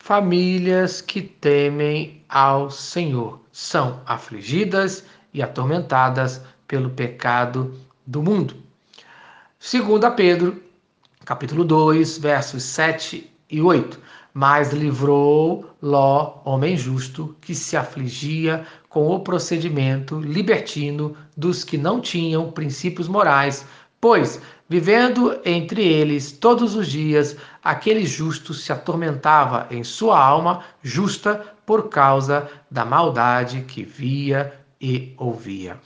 famílias que temem ao Senhor são afligidas e atormentadas pelo pecado do mundo. Segundo Pedro, capítulo 2, versos 7 e 8. Mas livrou Ló, homem justo, que se afligia com o procedimento libertino dos que não tinham princípios morais, pois, vivendo entre eles todos os dias, aquele justo se atormentava em sua alma justa por causa da maldade que via e ouvia.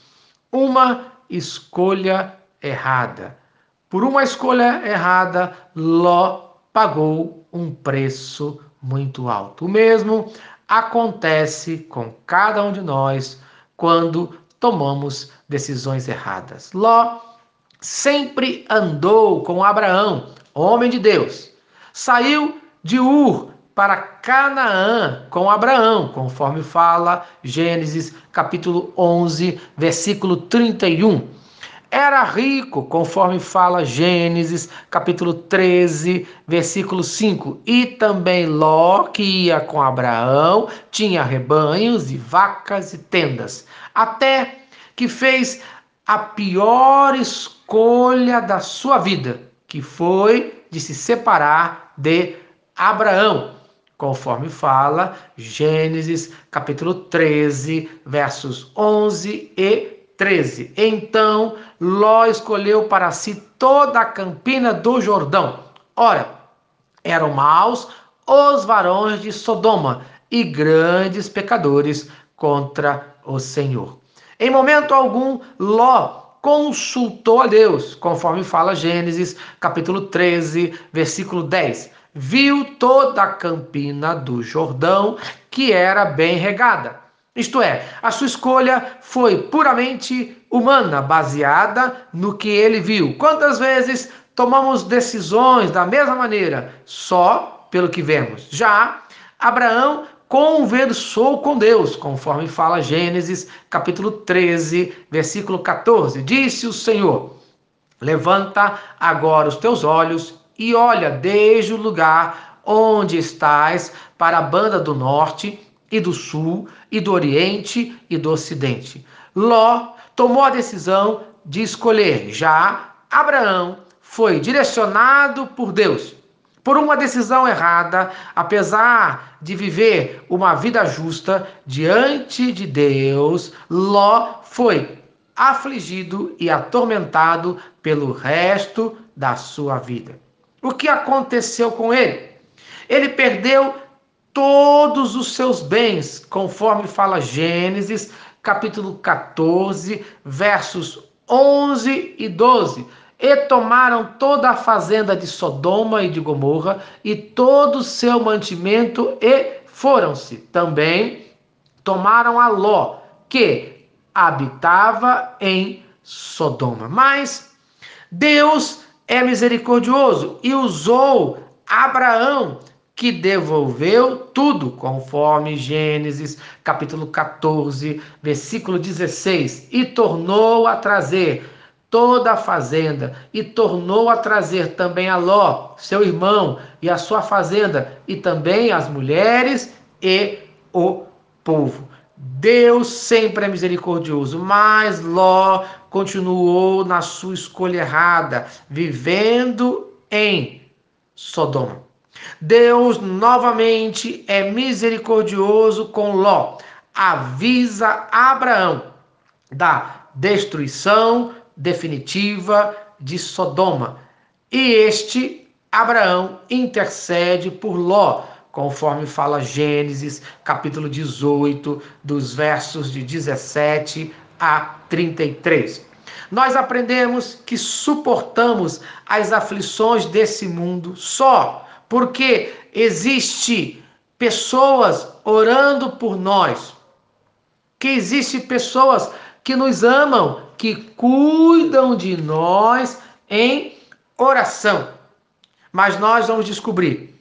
Uma escolha errada por uma escolha errada, Ló pagou um preço muito alto. O mesmo acontece com cada um de nós quando tomamos decisões erradas. Ló sempre andou com Abraão, homem de Deus. Saiu de Ur para Canaã com Abraão, conforme fala Gênesis capítulo 11, versículo 31 era rico, conforme fala Gênesis, capítulo 13, versículo 5. E também Ló, que ia com Abraão, tinha rebanhos e vacas e tendas, até que fez a pior escolha da sua vida, que foi de se separar de Abraão, conforme fala Gênesis capítulo 13, versos 11 e 13. Então Ló escolheu para si toda a campina do Jordão. Ora, eram maus os varões de Sodoma e grandes pecadores contra o Senhor. Em momento algum, Ló consultou a Deus, conforme fala Gênesis, capítulo 13, versículo 10. Viu toda a campina do Jordão, que era bem regada isto é, a sua escolha foi puramente humana, baseada no que ele viu. Quantas vezes tomamos decisões da mesma maneira, só pelo que vemos? Já Abraão conversou com Deus, conforme fala Gênesis, capítulo 13, versículo 14. Disse o Senhor: Levanta agora os teus olhos e olha desde o lugar onde estás para a banda do norte e do sul, e do oriente e do ocidente. Ló tomou a decisão de escolher. Já Abraão foi direcionado por Deus. Por uma decisão errada, apesar de viver uma vida justa diante de Deus, Ló foi afligido e atormentado pelo resto da sua vida. O que aconteceu com ele? Ele perdeu todos os seus bens, conforme fala Gênesis, capítulo 14, versos 11 e 12. E tomaram toda a fazenda de Sodoma e de Gomorra e todo o seu mantimento e foram-se. Também tomaram a Ló, que habitava em Sodoma. Mas Deus é misericordioso e usou Abraão que devolveu tudo, conforme Gênesis capítulo 14, versículo 16, e tornou a trazer toda a fazenda, e tornou a trazer também a Ló, seu irmão, e a sua fazenda, e também as mulheres e o povo. Deus sempre é misericordioso, mas Ló continuou na sua escolha errada, vivendo em Sodoma. Deus novamente é misericordioso com Ló. Avisa Abraão da destruição definitiva de Sodoma. E este Abraão intercede por Ló, conforme fala Gênesis, capítulo 18, dos versos de 17 a 33. Nós aprendemos que suportamos as aflições desse mundo só porque existe pessoas orando por nós, que existe pessoas que nos amam, que cuidam de nós em oração. Mas nós vamos descobrir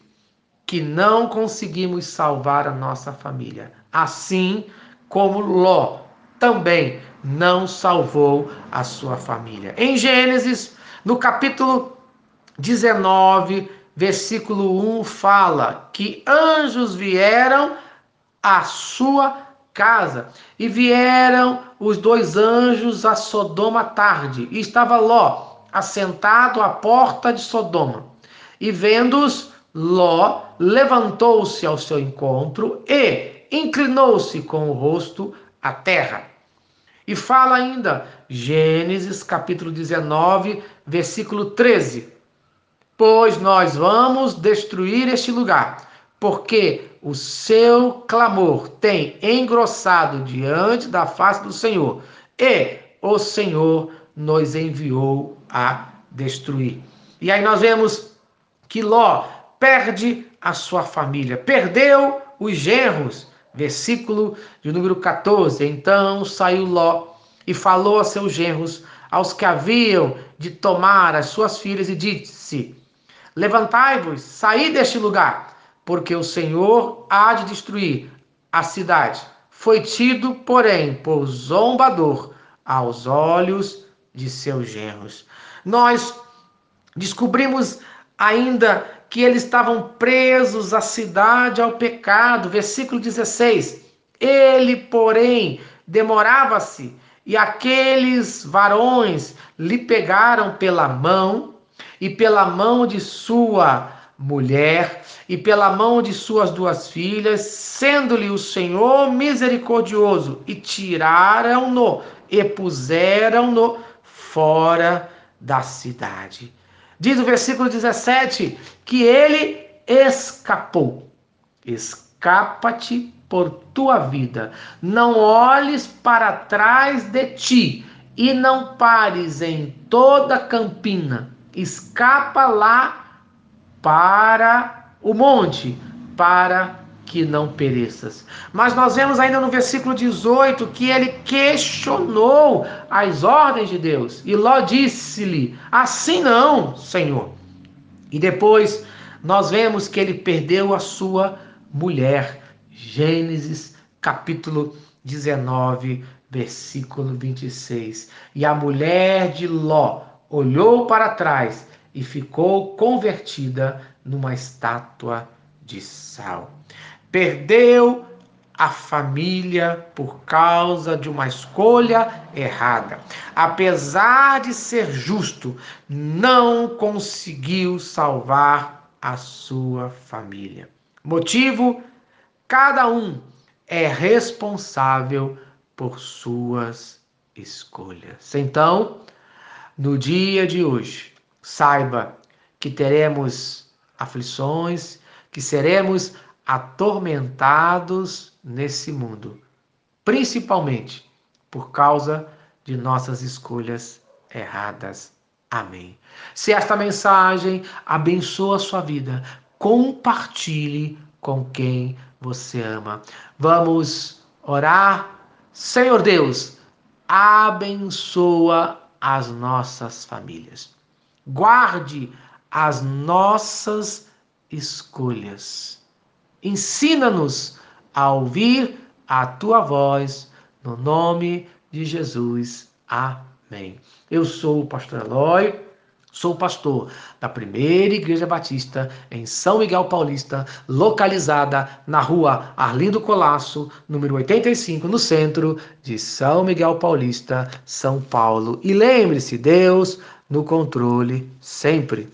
que não conseguimos salvar a nossa família, assim como Ló também não salvou a sua família. Em Gênesis, no capítulo 19, versículo 1 fala que anjos vieram à sua casa. E vieram os dois anjos a Sodoma tarde. E estava Ló assentado à porta de Sodoma. E vendo-os Ló levantou-se ao seu encontro e inclinou-se com o rosto à terra. E fala ainda, Gênesis capítulo 19, versículo 13: Pois nós vamos destruir este lugar, porque o seu clamor tem engrossado diante da face do Senhor, e o Senhor nos enviou a destruir. E aí nós vemos que Ló perde a sua família, perdeu os genros. Versículo de número 14. Então saiu Ló e falou a seus genros, aos que haviam de tomar as suas filhas, e disse: Levantai-vos, saí deste lugar, porque o Senhor há de destruir a cidade. Foi tido, porém, por zombador aos olhos de seus genros. Nós descobrimos ainda que eles estavam presos à cidade, ao pecado. Versículo 16. Ele, porém, demorava-se, e aqueles varões lhe pegaram pela mão, e pela mão de sua mulher, e pela mão de suas duas filhas, sendo-lhe o Senhor misericordioso, e tiraram-no e puseram-no fora da cidade. Diz o versículo 17 que ele escapou. Escapa-te por tua vida. Não olhes para trás de ti e não pares em toda campina. Escapa lá para o monte, para que não pereças. Mas nós vemos ainda no versículo 18 que ele questionou as ordens de Deus. E Ló disse-lhe: Assim não, Senhor. E depois nós vemos que ele perdeu a sua mulher. Gênesis capítulo 19, versículo 26. E a mulher de Ló olhou para trás e ficou convertida numa estátua de sal perdeu a família por causa de uma escolha errada. Apesar de ser justo, não conseguiu salvar a sua família. Motivo: cada um é responsável por suas escolhas. Então, no dia de hoje, saiba que teremos aflições, que seremos atormentados nesse mundo, principalmente por causa de nossas escolhas erradas. Amém. Se esta mensagem abençoa a sua vida, compartilhe com quem você ama. Vamos orar. Senhor Deus, abençoa as nossas famílias. Guarde as nossas escolhas Ensina-nos a ouvir a tua voz, no nome de Jesus. Amém. Eu sou o pastor Eloy, sou pastor da primeira Igreja Batista em São Miguel Paulista, localizada na rua Arlindo Colasso, número 85, no centro de São Miguel Paulista, São Paulo. E lembre-se, Deus no controle sempre.